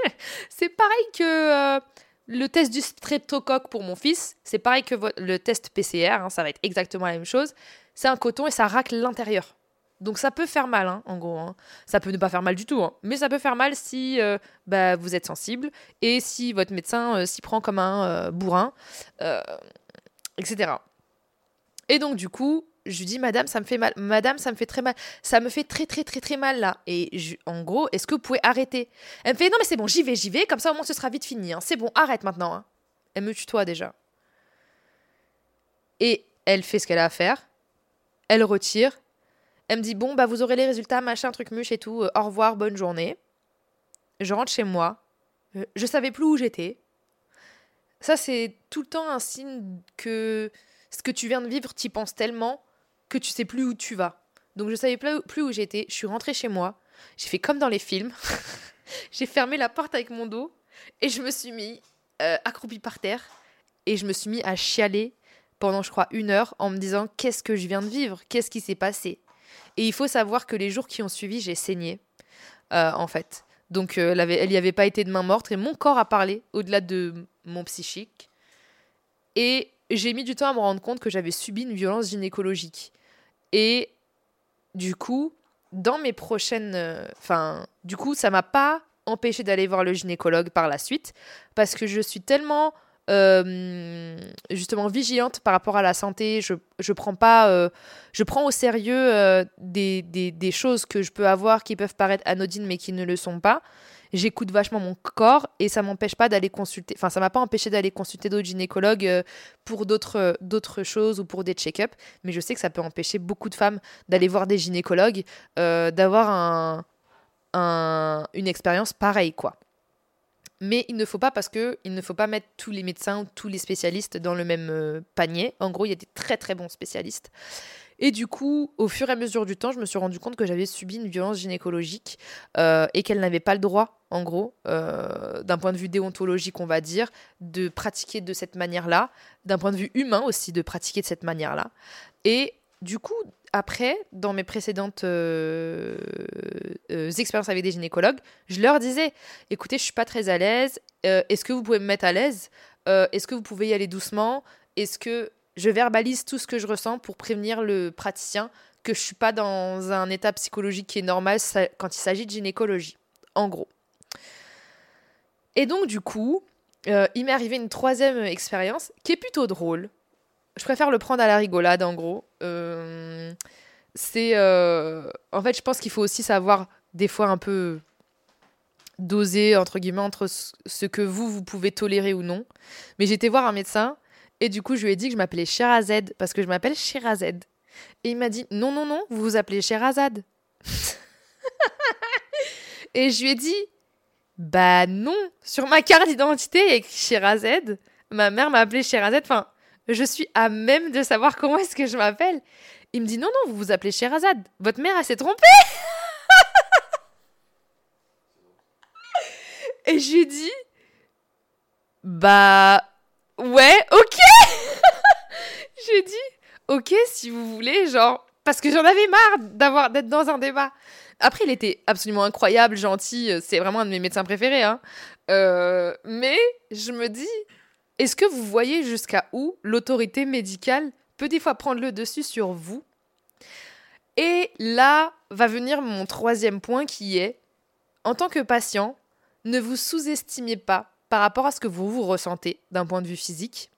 c'est pareil que euh, le test du streptocoque pour mon fils. C'est pareil que le test PCR. Hein, ça va être exactement la même chose. C'est un coton et ça racle l'intérieur. Donc ça peut faire mal, hein, en gros. Hein. Ça peut ne pas faire mal du tout, mais ça peut faire mal si euh, bah, vous êtes sensible et si votre médecin euh, s'y prend comme un bourrin, etc. Et donc du coup, je lui dis, Madame, ça me fait mal. Madame, ça me fait très mal. Ça me fait très très très très mal là. Et en gros, est-ce que vous pouvez arrêter? Elle me fait, non mais c'est bon, j'y vais, j'y vais. Comme ça au moins ce sera vite fini. C'est bon, arrête maintenant. Elle me tutoie déjà. Et elle fait ce qu'elle a à faire. Elle retire elle me dit bon bah vous aurez les résultats, machin, truc muche et tout. Euh, au revoir, bonne journée. Je rentre chez moi. Euh, je savais plus où j'étais. Ça c'est tout le temps un signe que ce que tu viens de vivre, t'y penses tellement que tu sais plus où tu vas. Donc je savais plus où j'étais. Je suis rentrée chez moi. J'ai fait comme dans les films. j'ai fermé la porte avec mon dos et je me suis mis euh, accroupi par terre et je me suis mis à chialer pendant je crois une heure en me disant qu'est-ce que je viens de vivre, qu'est-ce qui s'est passé? Et il faut savoir que les jours qui ont suivi, j'ai saigné, euh, en fait. Donc avait, elle y avait pas été de main morte et mon corps a parlé au-delà de mon psychique. Et j'ai mis du temps à me rendre compte que j'avais subi une violence gynécologique. Et du coup, dans mes prochaines. Enfin, du coup, ça m'a pas empêché d'aller voir le gynécologue par la suite parce que je suis tellement euh, justement vigilante par rapport à la santé. Je, je prends pas, euh, je prends au sérieux euh, des, des, choses que je peux avoir qui peuvent paraître anodines mais qui ne le sont pas. J'écoute vachement mon corps et ça m'empêche pas d'aller consulter. Enfin, ça m'a pas empêché d'aller consulter d'autres gynécologues pour d'autres d'autres choses ou pour des check-up. Mais je sais que ça peut empêcher beaucoup de femmes d'aller voir des gynécologues, d'avoir un, un, une expérience pareille, quoi. Mais il ne faut pas parce que il ne faut pas mettre tous les médecins ou tous les spécialistes dans le même euh, panier. En gros, il y a des très très bons spécialistes. Et du coup, au fur et à mesure du temps, je me suis rendu compte que j'avais subi une violence gynécologique euh, et qu'elle n'avait pas le droit, en gros, euh, d'un point de vue déontologique, on va dire, de pratiquer de cette manière-là, d'un point de vue humain aussi, de pratiquer de cette manière-là. Et du coup, après, dans mes précédentes euh, expériences avec des gynécologues, je leur disais écoutez, je suis pas très à l'aise. Est-ce que vous pouvez me mettre à l'aise? Est-ce que vous pouvez y aller doucement? Est-ce que je verbalise tout ce que je ressens pour prévenir le praticien que je suis pas dans un état psychologique qui est normal quand il s'agit de gynécologie En gros. Et donc, du coup, il m'est arrivé une troisième expérience qui est plutôt drôle je préfère le prendre à la rigolade, en gros. Euh, c'est. Euh, en fait, je pense qu'il faut aussi savoir, des fois, un peu doser, entre guillemets, entre ce que vous, vous pouvez tolérer ou non. Mais j'étais voir un médecin, et du coup, je lui ai dit que je m'appelais Sherazade, parce que je m'appelle Sherazade. Et il m'a dit Non, non, non, vous vous appelez Sherazade. et je lui ai dit Bah non, sur ma carte d'identité, il y a écrit Sherazade. Ma mère m'a appelé Sherazade. Enfin, je suis à même de savoir comment est-ce que je m'appelle. Il me dit non, non, vous vous appelez Sherazade. Votre mère, elle s'est trompée. Et je lui dit, bah, ouais, ok. J'ai dit, ok, si vous voulez, genre, parce que j'en avais marre d'avoir d'être dans un débat. Après, il était absolument incroyable, gentil. C'est vraiment un de mes médecins préférés. Hein. Euh, mais je me dis, est-ce que vous voyez jusqu'à où l'autorité médicale peut des fois prendre le dessus sur vous? Et là va venir mon troisième point qui est, en tant que patient, ne vous sous-estimez pas par rapport à ce que vous vous ressentez d'un point de vue physique.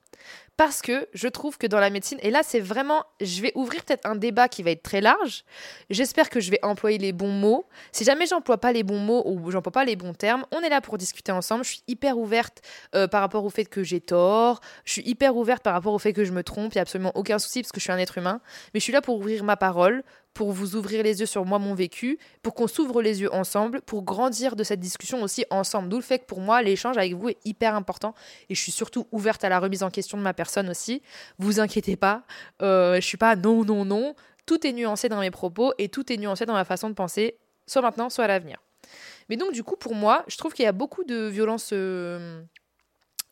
Parce que je trouve que dans la médecine, et là c'est vraiment, je vais ouvrir peut-être un débat qui va être très large, j'espère que je vais employer les bons mots. Si jamais j'emploie pas les bons mots ou j'emploie pas les bons termes, on est là pour discuter ensemble, je suis hyper ouverte euh, par rapport au fait que j'ai tort, je suis hyper ouverte par rapport au fait que je me trompe, il n'y a absolument aucun souci parce que je suis un être humain, mais je suis là pour ouvrir ma parole, pour vous ouvrir les yeux sur moi, mon vécu, pour qu'on s'ouvre les yeux ensemble, pour grandir de cette discussion aussi ensemble. D'où le fait que pour moi, l'échange avec vous est hyper important et je suis surtout ouverte à la remise en question de ma personne aussi. Vous inquiétez pas, euh, je suis pas non, non, non. Tout est nuancé dans mes propos et tout est nuancé dans ma façon de penser, soit maintenant, soit à l'avenir. Mais donc, du coup, pour moi, je trouve qu'il y a beaucoup de violences. Euh,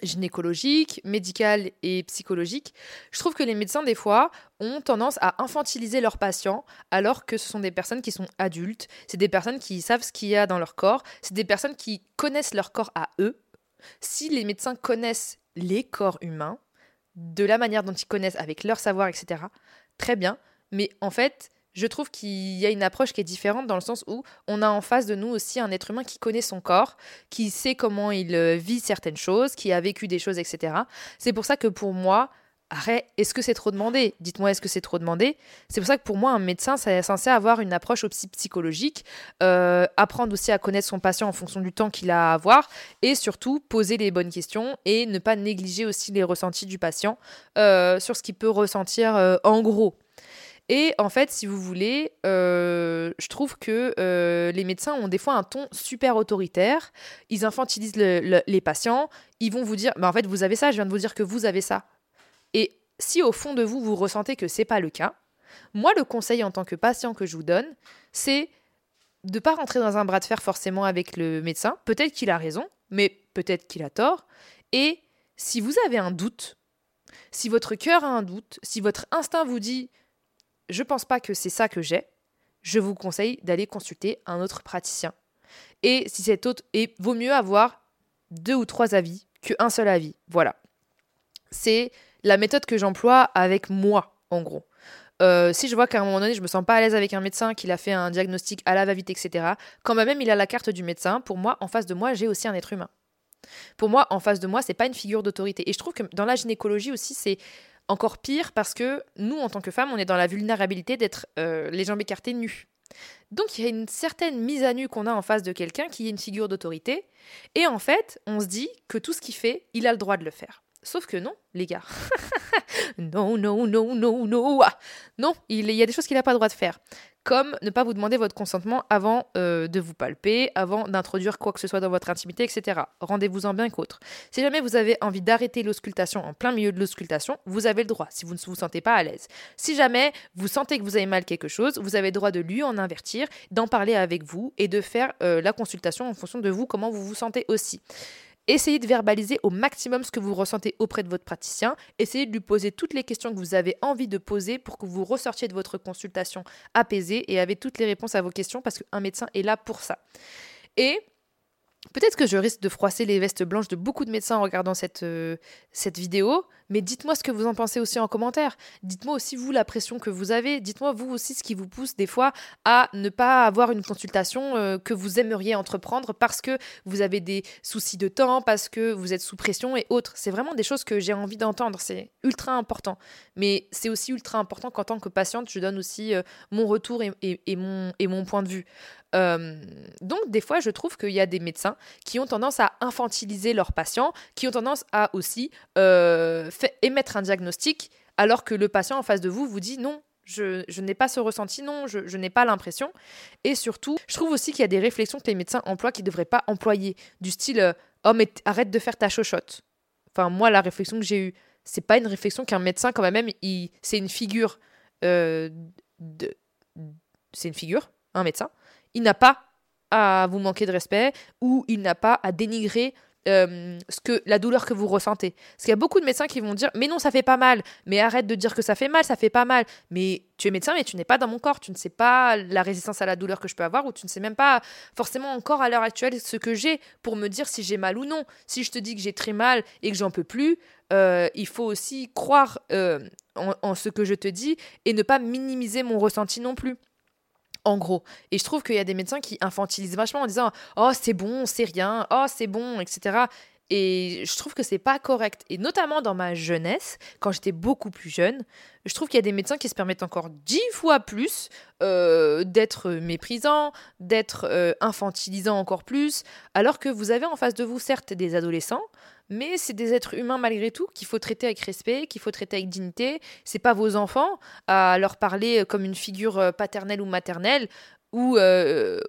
gynécologique, médicale et psychologique, je trouve que les médecins, des fois, ont tendance à infantiliser leurs patients alors que ce sont des personnes qui sont adultes, c'est des personnes qui savent ce qu'il y a dans leur corps, c'est des personnes qui connaissent leur corps à eux. Si les médecins connaissent les corps humains, de la manière dont ils connaissent avec leur savoir, etc., très bien, mais en fait, je trouve qu'il y a une approche qui est différente dans le sens où on a en face de nous aussi un être humain qui connaît son corps, qui sait comment il euh, vit certaines choses, qui a vécu des choses, etc. C'est pour ça que pour moi, arrête, est-ce que c'est trop demandé? Dites-moi, est-ce que c'est trop demandé? C'est pour ça que pour moi, un médecin, c'est censé avoir une approche aussi psychologique, euh, apprendre aussi à connaître son patient en fonction du temps qu'il a à avoir, et surtout poser les bonnes questions et ne pas négliger aussi les ressentis du patient euh, sur ce qu'il peut ressentir en gros. Et en fait, si vous voulez, euh, je trouve que euh, les médecins ont des fois un ton super autoritaire. Ils infantilisent les patients. Ils vont vous dire, bah, en fait, vous avez ça, je viens de vous dire que vous avez ça. Et si au fond de vous, vous ressentez que c'est pas le cas, moi, le conseil en tant que patient que je vous donne, c'est de ne pas rentrer dans un bras de fer forcément avec le médecin. Peut-être qu'il a raison, mais peut-être qu'il a tort. Et si vous avez un doute, si votre cœur a un doute, si votre instinct vous dit je pense pas que c'est ça que j'ai, je vous conseille d'aller consulter un autre praticien. Et si cet autre, vaut mieux avoir deux ou trois avis qu'un seul avis. Voilà. C'est la méthode que j'emploie avec moi, en gros. Euh, si je vois qu'à un moment donné, je me sens pas à l'aise avec un médecin, qu'il a fait un diagnostic à la va-vite, etc., quand même il a la carte du médecin, pour moi, en face de moi, j'ai aussi un être humain. Pour moi, en face de moi, c'est pas une figure d'autorité. Et je trouve que dans la gynécologie aussi, c'est encore pire parce que nous, en tant que femmes, on est dans la vulnérabilité d'être euh, les jambes écartées nues. Donc il y a une certaine mise à nu qu'on a en face de quelqu'un qui est une figure d'autorité. Et en fait, on se dit que tout ce qu'il fait, il a le droit de le faire. Sauf que non, les gars. non, non, non, non, non. Non, il y a des choses qu'il n'a pas le droit de faire comme ne pas vous demander votre consentement avant euh, de vous palper, avant d'introduire quoi que ce soit dans votre intimité, etc. Rendez-vous-en bien qu'autre. Si jamais vous avez envie d'arrêter l'auscultation en plein milieu de l'auscultation, vous avez le droit, si vous ne vous sentez pas à l'aise. Si jamais vous sentez que vous avez mal quelque chose, vous avez le droit de lui en invertir, d'en parler avec vous et de faire euh, la consultation en fonction de vous, comment vous vous sentez aussi. Essayez de verbaliser au maximum ce que vous ressentez auprès de votre praticien. Essayez de lui poser toutes les questions que vous avez envie de poser pour que vous ressortiez de votre consultation apaisée et avec toutes les réponses à vos questions parce qu'un médecin est là pour ça. Et Peut-être que je risque de froisser les vestes blanches de beaucoup de médecins en regardant cette, euh, cette vidéo, mais dites-moi ce que vous en pensez aussi en commentaire. Dites-moi aussi vous la pression que vous avez. Dites-moi vous aussi ce qui vous pousse des fois à ne pas avoir une consultation euh, que vous aimeriez entreprendre parce que vous avez des soucis de temps, parce que vous êtes sous pression et autres. C'est vraiment des choses que j'ai envie d'entendre. C'est ultra important. Mais c'est aussi ultra important qu'en tant que patiente, je donne aussi euh, mon retour et, mon, et mon point de vue. Euh, donc des fois, je trouve qu'il y a des médecins qui ont tendance à infantiliser leurs patients, qui ont tendance à aussi euh, émettre un diagnostic, alors que le patient en face de vous vous dit non. Je, n'ai pas ce ressenti, non, je, n'ai pas l'impression. Et surtout, je trouve aussi qu'il y a des réflexions que les médecins emploient qu'ils ne devraient pas employer, du style euh, Oh, mais arrête de faire ta chochotte. Enfin, moi, la réflexion que j'ai eue, c'est pas une réflexion qu'un médecin, quand même, c'est une figure de. C'est une figure, un médecin il n'a pas à vous manquer de respect ou il n'a pas à dénigrer euh, ce que la douleur que vous ressentez. Parce qu'il y a beaucoup de médecins qui vont dire mais non ça fait pas mal, mais arrête de dire que ça fait mal, ça fait pas mal. Mais tu es médecin mais tu n'es pas dans mon corps, tu ne sais pas la résistance à la douleur que je peux avoir ou tu ne sais même pas forcément encore à l'heure actuelle ce que j'ai pour me dire si j'ai mal ou non. Si je te dis que j'ai très mal et que j'en peux plus, euh, il faut aussi croire euh, en ce que je te dis et ne pas minimiser mon ressenti non plus en gros. Et je trouve qu'il y a des médecins qui infantilisent vachement en disant Oh, c'est bon, c'est rien, oh, c'est bon, etc. Et je trouve que c'est pas correct. Et notamment dans ma jeunesse, quand j'étais beaucoup plus jeune, je trouve qu'il y a des médecins qui se permettent encore dix fois plus euh, d'être méprisants, d'être euh, infantilisants encore plus, alors que vous avez en face de vous certes des adolescents, mais c'est des êtres humains malgré tout qu'il faut traiter avec respect, qu'il faut traiter avec dignité. C'est pas vos enfants à leur parler comme une figure euh, paternelle ou maternelle ou,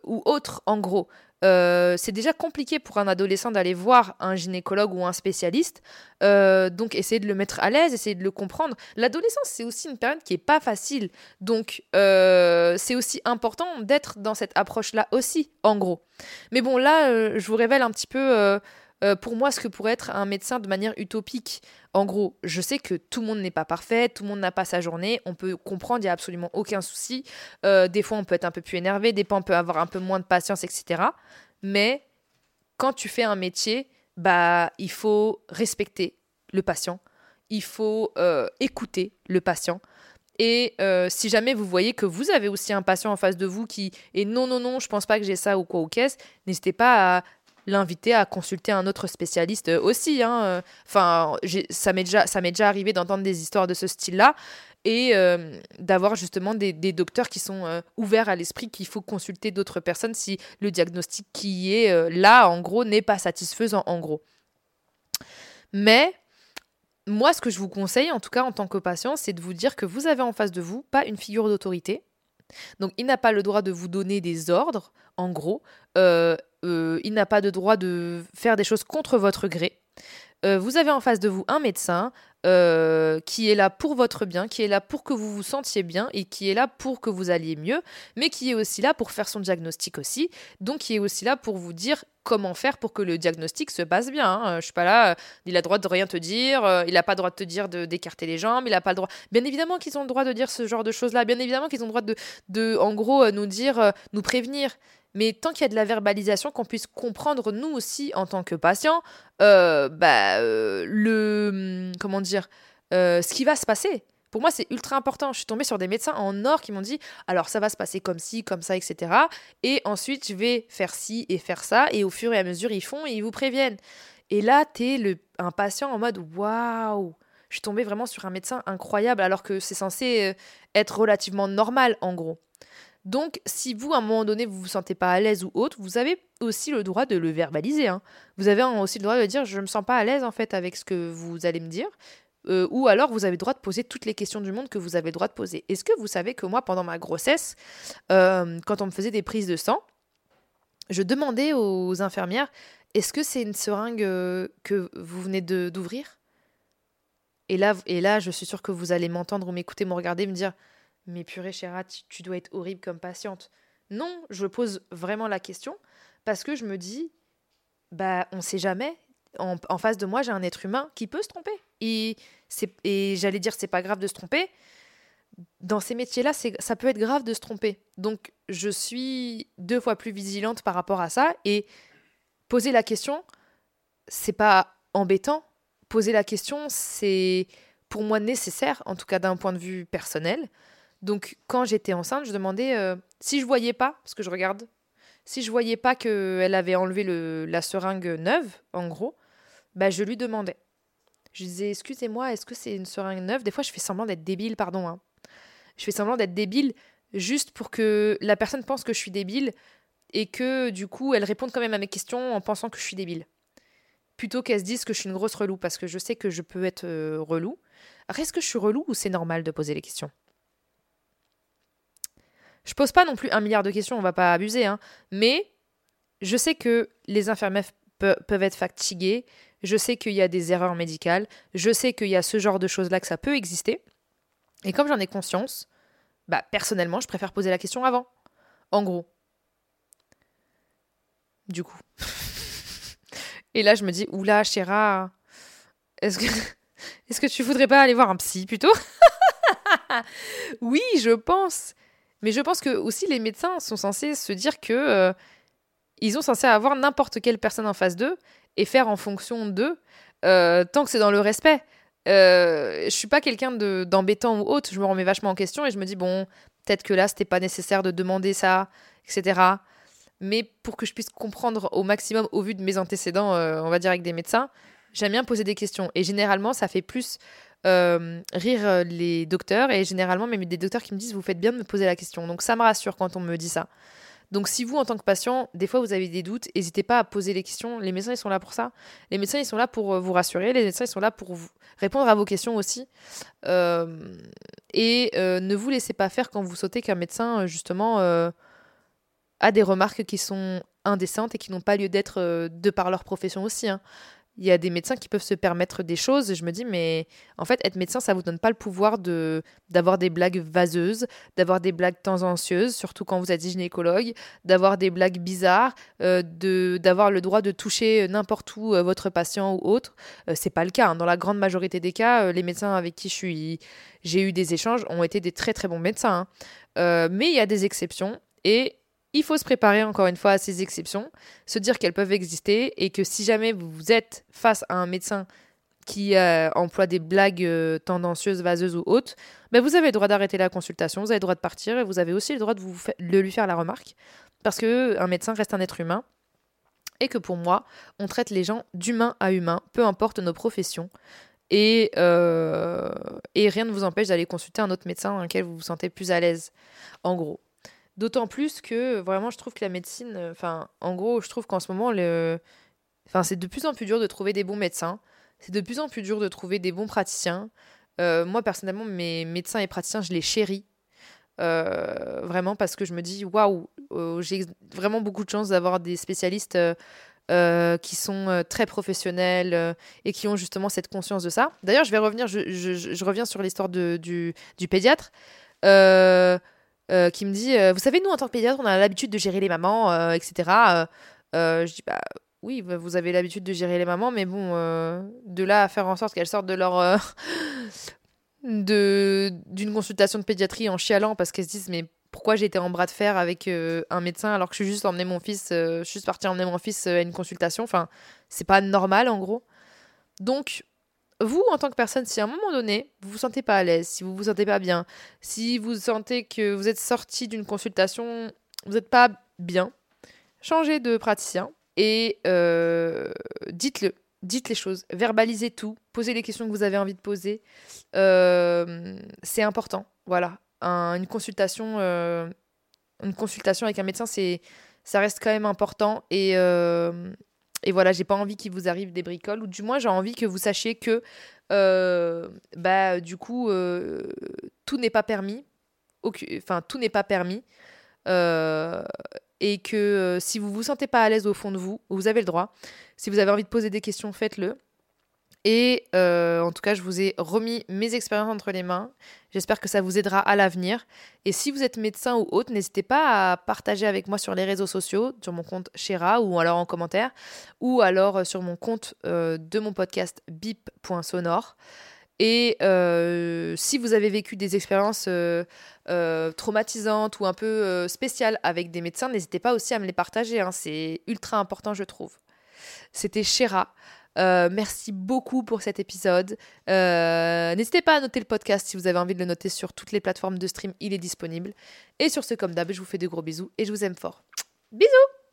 ou autre en gros. Euh, c'est déjà compliqué pour un adolescent d'aller voir un gynécologue ou un spécialiste. donc, essayez de le mettre à l'aise, essayez de le comprendre. L'adolescence, c'est aussi une période qui est pas facile. Donc, c'est aussi important d'être dans cette approche-là aussi, en gros. Mais bon, là, je vous révèle un petit peu euh, pour moi ce que pourrait être un médecin de manière utopique. En gros, je sais que tout le monde n'est pas parfait, tout le monde n'a pas sa journée, on peut comprendre, il n'y a absolument aucun souci. Euh, des fois, on peut être un peu plus énervé, des fois, on peut avoir un peu moins de patience, etc. Mais quand tu fais un métier, bah, il faut respecter le patient, il faut euh, écouter le patient. Et si jamais vous voyez que vous avez aussi un patient en face de vous qui est non, non, non, je pense pas que j'ai ça ou quoi ou qu'est-ce, n'hésitez pas à l'inviter à consulter un autre spécialiste aussi. Hein. Enfin, ça m'est déjà, ça m'est déjà arrivé d'entendre des histoires de ce style-là et euh, d'avoir justement des, docteurs qui sont euh, ouverts à l'esprit qu'il faut consulter d'autres personnes si le diagnostic qui est euh, là, en gros, n'est pas satisfaisant, en gros. Mais moi, ce que je vous conseille, en tout cas en tant que patient, c'est de vous dire que vous avez en face de vous pas une figure d'autorité. Donc, il n'a pas le droit de vous donner des ordres, en gros. Euh, il n'a pas de droit de faire des choses contre votre gré. Euh, vous avez en face de vous un médecin euh, qui est là pour votre bien, qui est là pour que vous vous sentiez bien et qui est là pour que vous alliez mieux, mais qui est aussi là pour faire son diagnostic aussi, donc qui est aussi là pour vous dire comment faire pour que le diagnostic se passe bien. Hein. Je suis pas là, il a le droit de rien te dire, il n'a pas le droit de te dire d'écarter les jambes, il n'a pas le droit. Bien évidemment qu'ils ont le droit de dire ce genre de choses-là, bien évidemment qu'ils ont le droit de, de en gros, nous dire, nous prévenir. Mais tant qu'il y a de la verbalisation, qu'on puisse comprendre nous aussi en tant que patients, euh, bah, euh, le comment dire, euh, ce qui va se passer. Pour moi, c'est ultra important. Je suis tombée sur des médecins en or qui m'ont dit alors ça va se passer comme ci, comme ça, etc. Et ensuite, je vais faire ci et faire ça. Et au fur et à mesure, ils font et ils vous préviennent. Et là, tu es le, un patient en mode waouh Je suis tombée vraiment sur un médecin incroyable alors que c'est censé être relativement normal en gros. Donc, si vous, à un moment donné, vous vous sentez pas à l'aise ou autre, vous avez aussi le droit de le verbaliser. Hein. Vous avez aussi le droit de dire je me sens pas à l'aise en fait avec ce que vous allez me dire. Euh, ou alors vous avez le droit de poser toutes les questions du monde que vous avez le droit de poser. Est-ce que vous savez que moi, pendant ma grossesse, euh, quand on me faisait des prises de sang, je demandais aux infirmières est-ce que c'est une seringue euh, que vous venez d'ouvrir? Et là, et là, je suis sûre que vous allez m'entendre ou m'écouter, me regarder, me dire mais purée, Chéra, tu dois être horrible comme patiente. Non, je pose vraiment la question parce que je me dis, bah, on sait jamais. En, face de moi, j'ai un être humain qui peut se tromper. Et, et j'allais dire, c'est pas grave de se tromper. Dans ces métiers-là, ça peut être grave de se tromper. Donc, je suis deux fois plus vigilante par rapport à ça. Et poser la question, c'est pas embêtant. Poser la question, c'est pour moi nécessaire, en tout cas d'un point de vue personnel. Donc quand j'étais enceinte, je demandais euh, si je voyais pas, parce que je regarde, si je voyais pas qu'elle avait enlevé le, la seringue neuve, en gros, bah je lui demandais. Je disais excusez-moi, est-ce que c'est une seringue neuve? Des fois, je fais semblant d'être débile, pardon. Hein. Je fais semblant d'être débile juste pour que la personne pense que je suis débile et que du coup, elle réponde quand même à mes questions en pensant que je suis débile. Plutôt qu'elle se dise que je suis une grosse relou, parce que je sais que je peux être euh, relou. Alors, est-ce que je suis relou ou c'est normal de poser les questions? Je pose pas non plus un milliard de questions, on va pas abuser, hein, mais je sais que les infirmières peuvent être fatiguées, je sais qu'il y a des erreurs médicales, je sais qu'il y a ce genre de choses-là que ça peut exister. Et comme j'en ai conscience, bah personnellement, je préfère poser la question avant. En gros. Du coup. Et là, je me dis, oula, chéra, est-ce que, est-ce que tu voudrais pas aller voir un psy plutôt? Oui, je pense. Mais je pense que aussi les médecins sont censés se dire que euh, ils sont censés avoir n'importe quelle personne en face d'eux et faire en fonction d'eux, euh, tant que c'est dans le respect. Euh, je suis pas quelqu'un d'embêtant ou autre, je me remets vachement en question et je me dis bon, peut-être que là c'était pas nécessaire de demander ça, etc. Mais pour que je puisse comprendre au maximum au vu de mes antécédents, euh, on va dire avec des médecins, j'aime bien poser des questions et généralement ça fait plus euh, rire euh, les docteurs et généralement même des docteurs qui me disent vous faites bien de me poser la question. Donc ça me rassure quand on me dit ça. Donc si vous en tant que patient, des fois vous avez des doutes, n'hésitez pas à poser les questions. Les médecins ils sont là pour ça. Les médecins ils sont là pour euh, vous rassurer. Les médecins ils sont là pour répondre à vos questions aussi. et ne vous laissez pas faire quand vous sautez qu'un médecin justement a des remarques qui sont indécentes et qui n'ont pas lieu d'être de par leur profession aussi. Hein il y a des médecins qui peuvent se permettre des choses je me dis mais en fait être médecin ça vous donne pas le pouvoir de d'avoir des blagues vaseuses d'avoir des blagues tendancieuses surtout quand vous êtes gynécologue d'avoir des blagues bizarres euh, de d'avoir le droit de toucher n'importe où euh, votre patient ou autre euh, c'est pas le cas hein. dans la grande majorité des cas les médecins avec qui j'ai eu des échanges ont été des très très bons médecins hein. mais il y a des exceptions et il faut se préparer encore une fois à ces exceptions, se dire qu'elles peuvent exister et que si jamais vous êtes face à un médecin qui euh, emploie des blagues euh, tendancieuses, vaseuses ou autres, ben vous avez le droit d'arrêter la consultation, vous avez le droit de partir et vous avez aussi le droit de, lui faire la remarque parce que un médecin reste un être humain et que pour moi, on traite les gens d'humain à humain, peu importe nos professions. Et, euh, et rien ne vous empêche d'aller consulter un autre médecin dans lequel vous vous sentez plus à l'aise, en gros. D'autant plus que vraiment, je trouve que la médecine, euh, enfin, en gros, je trouve qu'en ce moment, le... c'est de plus en plus dur de trouver des bons médecins. C'est de plus en plus dur de trouver des bons praticiens. Euh, moi, personnellement, mes médecins et praticiens, je les chéris. Euh, vraiment parce que je me dis, waouh, j'ai vraiment beaucoup de chance d'avoir des spécialistes qui sont très professionnels et qui ont justement cette conscience de ça. D'ailleurs, je vais revenir, je, reviens sur l'histoire du, pédiatre. Euh, euh, qui me dit euh, Vous savez, nous, en tant que pédiatre, on a l'habitude de gérer les mamans, euh, etc. je dis Bah oui, vous avez l'habitude de gérer les mamans, mais bon, de là à faire en sorte qu'elles sortent de leur. de d'une consultation de pédiatrie en chialant parce qu'elles se disent Mais pourquoi j'étais en bras de fer avec un médecin alors que je suis juste emmené mon fils, juste partie emmener mon fils à une consultation? Enfin, c'est pas normal en gros. Donc, vous, en tant que personne, si à un moment donné, vous vous sentez pas à l'aise, si vous vous sentez pas bien, si vous sentez que vous êtes sorti d'une consultation, vous n'êtes pas bien, changez de praticien et euh, dites-le. Dites les choses, verbalisez tout, posez les questions que vous avez envie de poser. Euh, c'est important. Voilà. une consultation, euh, une consultation avec un médecin, ça reste quand même important. Et, et voilà, j'ai pas envie qu'il vous arrive des bricoles, ou du moins j'ai envie que vous sachiez que, euh, bah, du coup, euh, tout n'est pas permis. Enfin, tout n'est pas permis. Euh, et que si vous vous sentez pas à l'aise au fond de vous, vous avez le droit. Si vous avez envie de poser des questions, faites-le. Et euh, en tout cas, je vous ai remis mes expériences entre les mains. J'espère que ça vous aidera à l'avenir. Et si vous êtes médecin ou autre, n'hésitez pas à partager avec moi sur les réseaux sociaux, sur mon compte Shera ou alors en commentaire, ou alors euh, sur mon compte euh, de mon podcast bip.sonore. Et si vous avez vécu des expériences traumatisantes ou un peu spéciales avec des médecins, n'hésitez pas aussi à me les partager. Hein. C'est ultra important, je trouve. C'était Shera. Euh, merci beaucoup pour cet épisode. Euh, n'hésitez pas à noter le podcast si vous avez envie de le noter sur toutes les plateformes de stream, il est disponible. Et sur ce, comme d'hab, je vous fais de gros bisous et je vous aime fort. Bisous